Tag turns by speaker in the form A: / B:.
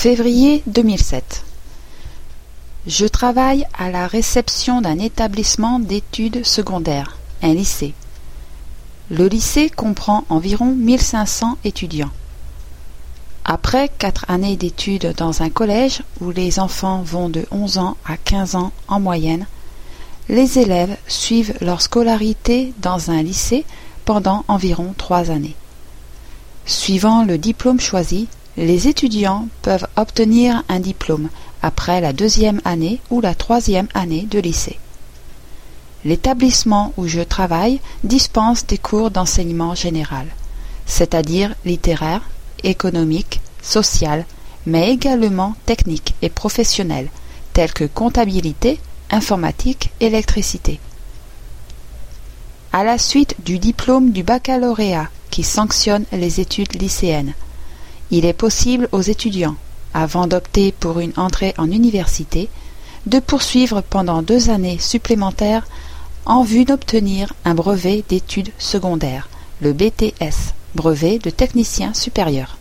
A: Février 2007. Je travaille à la réception d'un établissement d'études secondaires, un lycée. Le lycée comprend environ 1500 étudiants. Après quatre années d'études dans un collège où les enfants vont de 11 ans à 15 ans en moyenne, les élèves suivent leur scolarité dans un lycée pendant environ trois années. Suivant le diplôme choisi, les étudiants peuvent obtenir un diplôme après la deuxième année ou la troisième année de lycée. L'établissement où je travaille dispense des cours d'enseignement général, c'est-à-dire littéraire, économique, social, mais également technique et professionnel, tels que comptabilité, informatique, électricité. À la suite du diplôme du baccalauréat qui sanctionne les études lycéennes, il est possible aux étudiants, avant d'opter pour une entrée en université, de poursuivre pendant deux années supplémentaires en vue d'obtenir un brevet d'études secondaires, le BTS, brevet de technicien supérieur.